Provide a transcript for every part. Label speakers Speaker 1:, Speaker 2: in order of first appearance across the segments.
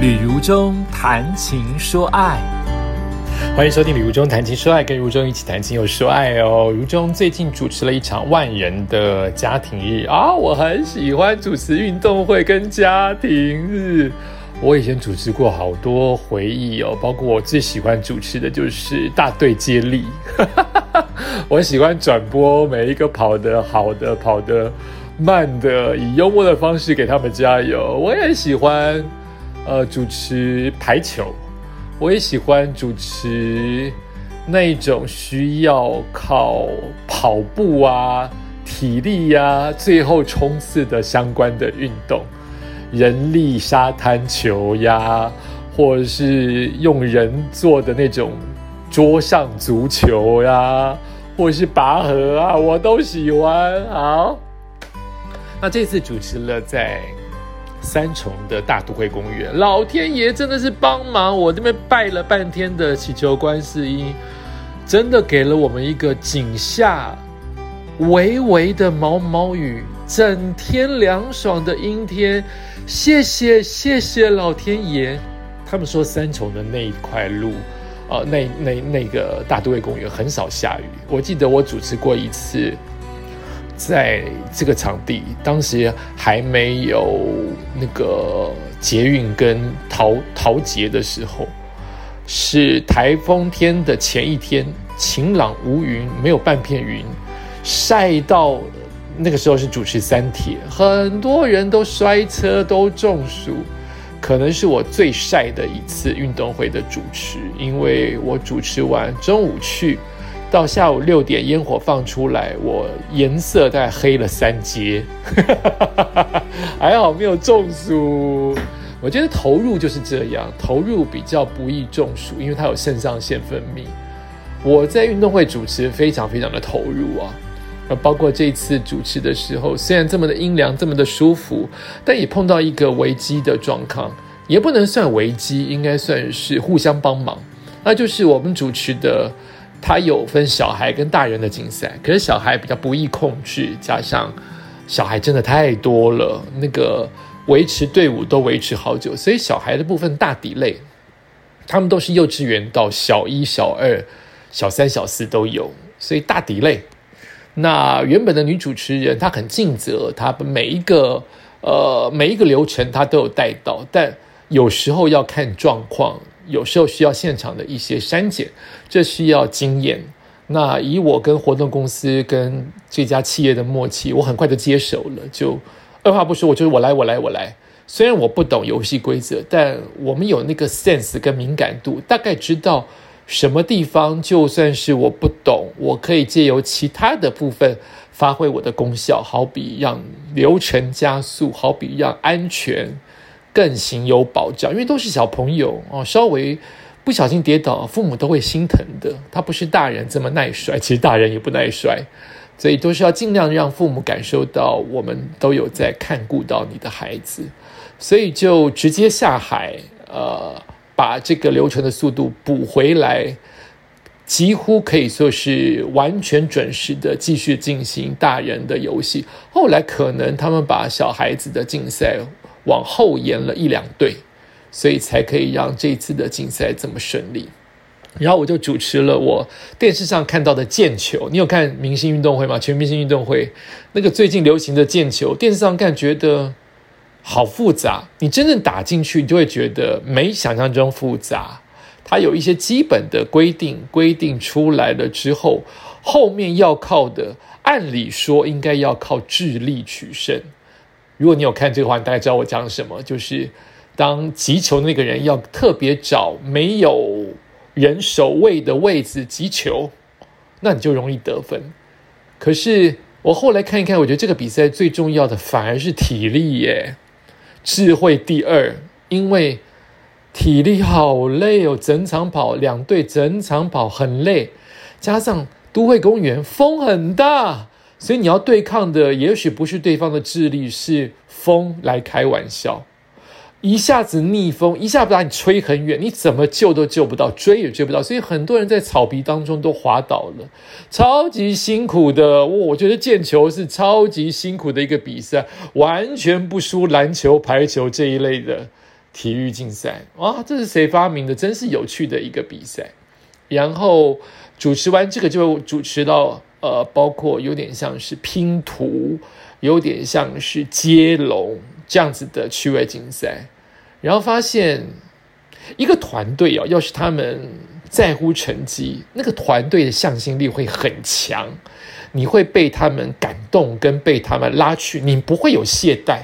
Speaker 1: 旅如中谈情说爱，
Speaker 2: 欢迎收听《旅如中谈情说爱》，跟如中一起谈情又说爱哦。如中最近主持了一场万人的家庭日啊，我很喜欢主持运动会跟家庭日。我以前主持过好多回忆哦，包括我最喜欢主持的就是大队接力，我喜欢转播每一个跑得好的、跑得慢的，以幽默的方式给他们加油。我也喜欢。呃，主持排球，我也喜欢主持那种需要靠跑步啊、体力呀、最后冲刺的相关的运动，人力沙滩球呀，或者是用人做的那种桌上足球呀，或者是拔河啊，我都喜欢。好，那这次主持了在。三重的大都会公园，老天爷真的是帮忙！我这边拜了半天的祈求观世音，真的给了我们一个井下微微的毛毛雨，整天凉爽的阴天。谢谢谢谢老天爷！他们说三重的那一块路，呃，那那那个大都会公园很少下雨。我记得我主持过一次。在这个场地，当时还没有那个捷运跟桃桃捷的时候，是台风天的前一天，晴朗无云，没有半片云，晒到那个时候是主持三铁，很多人都摔车都中暑，可能是我最晒的一次运动会的主持，因为我主持完中午去。到下午六点，烟火放出来，我颜色大概黑了三阶，还好没有中暑。我觉得投入就是这样，投入比较不易中暑，因为它有肾上腺分泌。我在运动会主持非常非常的投入啊，呃，包括这次主持的时候，虽然这么的阴凉，这么的舒服，但也碰到一个危机的状况，也不能算危机，应该算是互相帮忙。那就是我们主持的。他有分小孩跟大人的竞赛，可是小孩比较不易控制，加上小孩真的太多了，那个维持队伍都维持好久，所以小孩的部分大底类，他们都是幼稚园到小一、小二、小三、小四都有，所以大底类。那原本的女主持人她很尽责，她每一个呃每一个流程她都有带到，但有时候要看状况。有时候需要现场的一些删减，这需要经验。那以我跟活动公司跟这家企业的默契，我很快就接手了，就二话不说，我就是我来，我来，我来。虽然我不懂游戏规则，但我们有那个 sense 跟敏感度，大概知道什么地方就算是我不懂，我可以借由其他的部分发挥我的功效，好比让流程加速，好比让安全。更行有保障，因为都是小朋友哦，稍微不小心跌倒，父母都会心疼的。他不是大人这么耐摔，其实大人也不耐摔，所以都是要尽量让父母感受到我们都有在看顾到你的孩子，所以就直接下海，呃，把这个流程的速度补回来，几乎可以说是完全准时的继续进行大人的游戏。后来可能他们把小孩子的竞赛。往后延了一两队，所以才可以让这次的竞赛这么顺利。然后我就主持了我电视上看到的毽球。你有看明星运动会吗？全明星运动会那个最近流行的毽球，电视上看觉得好复杂。你真正打进去，你就会觉得没想象中复杂。它有一些基本的规定，规定出来了之后，后面要靠的，按理说应该要靠智力取胜。如果你有看这个话，你大概知道我讲什么。就是当击球那个人要特别找没有人守卫的位置击球，那你就容易得分。可是我后来看一看，我觉得这个比赛最重要的反而是体力耶，智慧第二，因为体力好累哦，整场跑两队整场跑很累，加上都会公园风很大。所以你要对抗的，也许不是对方的智力，是风来开玩笑，一下子逆风，一下把你吹很远，你怎么救都救不到，追也追不到。所以很多人在草皮当中都滑倒了，超级辛苦的。我觉得毽球是超级辛苦的一个比赛，完全不输篮球、排球这一类的体育竞赛。哇，这是谁发明的？真是有趣的一个比赛。然后主持完这个，就主持到呃，包括有点像是拼图，有点像是接龙这样子的趣味竞赛。然后发现一个团队哦，要是他们在乎成绩，那个团队的向心力会很强。你会被他们感动，跟被他们拉去，你不会有懈怠，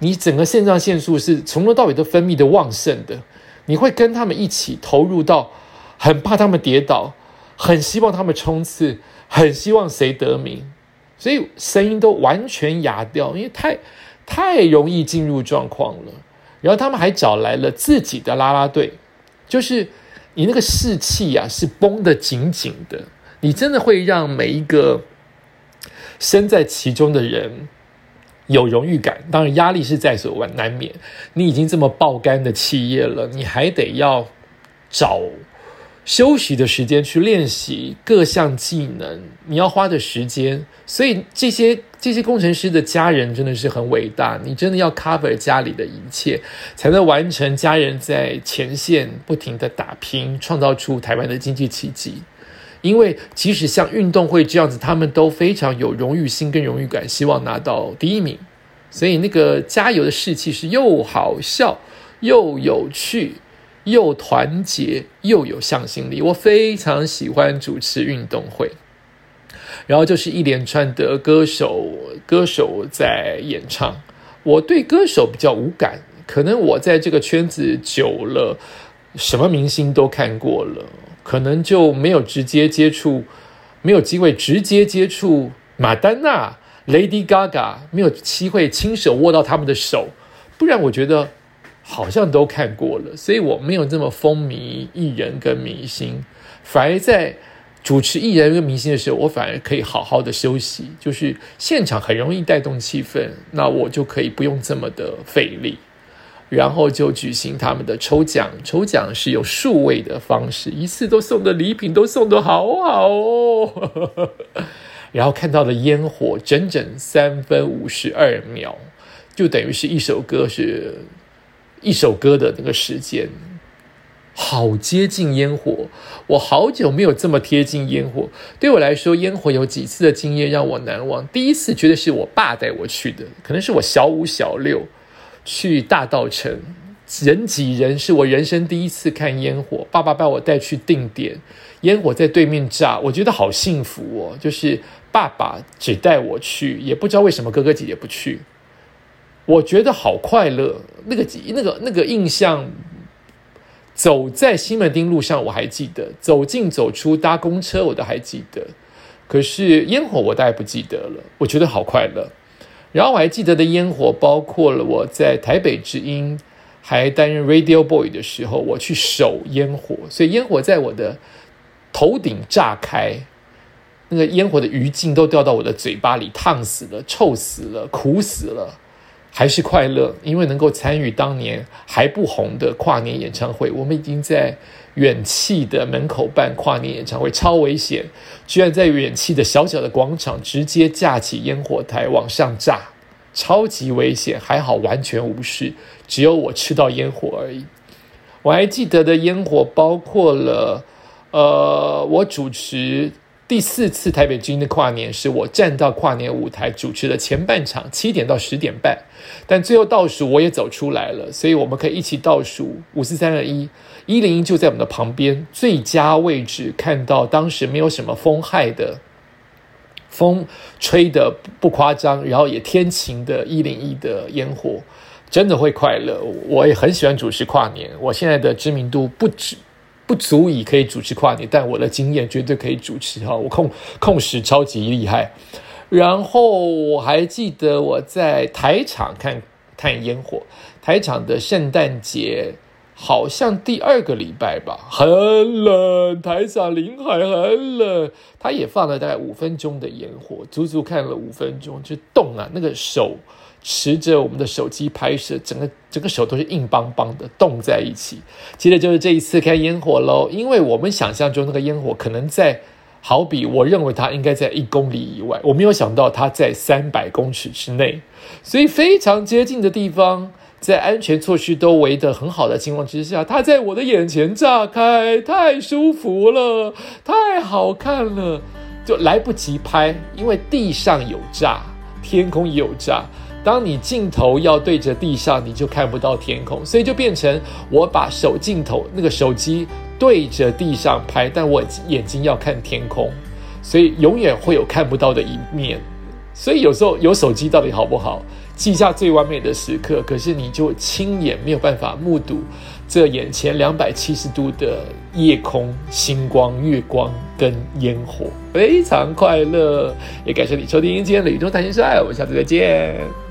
Speaker 2: 你整个肾上腺素是从头到尾都分泌的旺盛的，你会跟他们一起投入到，很怕他们跌倒，很希望他们冲刺，很希望谁得名，所以声音都完全哑掉，因为太太容易进入状况了。然后他们还找来了自己的啦啦队，就是你那个士气呀是绷得紧紧的，你真的会让每一个。身在其中的人有荣誉感，当然压力是在所难免。你已经这么爆肝的企业了，你还得要找休息的时间去练习各项技能，你要花的时间。所以这些这些工程师的家人真的是很伟大，你真的要 cover 家里的一切，才能完成家人在前线不停的打拼，创造出台湾的经济奇迹。因为即使像运动会这样子，他们都非常有荣誉心跟荣誉感，希望拿到第一名，所以那个加油的士气是又好笑又有趣，又团结又有向心力。我非常喜欢主持运动会，然后就是一连串的歌手歌手在演唱。我对歌手比较无感，可能我在这个圈子久了，什么明星都看过了。可能就没有直接接触，没有机会直接接触马丹娜、Lady Gaga，没有机会亲手握到他们的手，不然我觉得好像都看过了，所以我没有这么风靡艺人跟明星，反而在主持艺人跟明星的时候，我反而可以好好的休息，就是现场很容易带动气氛，那我就可以不用这么的费力。然后就举行他们的抽奖，抽奖是有数位的方式，一次都送的礼品都送的好好哦。然后看到了烟火，整整三分五十二秒，就等于是一首歌是一首歌的那个时间，好接近烟火。我好久没有这么贴近烟火，对我来说，烟火有几次的经验让我难忘。第一次觉得是我爸带我去的，可能是我小五小六。去大道城，人挤人，是我人生第一次看烟火。爸爸把我带去定点，烟火在对面炸，我觉得好幸福哦。就是爸爸只带我去，也不知道为什么哥哥姐姐不去，我觉得好快乐。那个那个那个印象，走在西门町路上我还记得，走进走出搭公车我都还记得，可是烟火我大概不记得了。我觉得好快乐。然后我还记得的烟火，包括了我在台北之音还担任 Radio Boy 的时候，我去守烟火，所以烟火在我的头顶炸开，那个烟火的余烬都掉到我的嘴巴里，烫死了，臭死了，苦死了，还是快乐，因为能够参与当年还不红的跨年演唱会，我们已经在。远气的门口办跨年演唱会超危险，居然在远气的小小的广场直接架起烟火台往上炸，超级危险。还好完全无事，只有我吃到烟火而已。我还记得的烟火包括了，呃，我主持。第四次台北军的跨年是我站到跨年舞台主持的前半场，七点到十点半，但最后倒数我也走出来了，所以我们可以一起倒数五四三二一，一零一就在我们的旁边，最佳位置看到当时没有什么风害的，风吹的不夸张，然后也天晴的一零一的烟火，真的会快乐。我也很喜欢主持跨年，我现在的知名度不止。不足以可以主持跨年，但我的经验绝对可以主持哈！我控控时超级厉害。然后我还记得我在台场看看烟火，台场的圣诞节好像第二个礼拜吧，很冷，台场临海很冷，他也放了大概五分钟的烟火，足足看了五分钟就冻啊，那个手。持着我们的手机拍摄，整个整个手都是硬邦邦的，冻在一起。接着就是这一次看烟火喽，因为我们想象中那个烟火可能在，好比我认为它应该在一公里以外，我没有想到它在三百公尺之内，所以非常接近的地方，在安全措施都围得很好的情况之下，它在我的眼前炸开，太舒服了，太好看了，就来不及拍，因为地上有炸，天空也有炸。当你镜头要对着地上，你就看不到天空，所以就变成我把手镜头那个手机对着地上拍，但我眼睛要看天空，所以永远会有看不到的一面。所以有时候有手机到底好不好？记下最完美的时刻，可是你就亲眼没有办法目睹这眼前两百七十度的夜空、星光、月光跟烟火，非常快乐。也感谢你收听今天的宇宙谈心说爱，我们下次再见。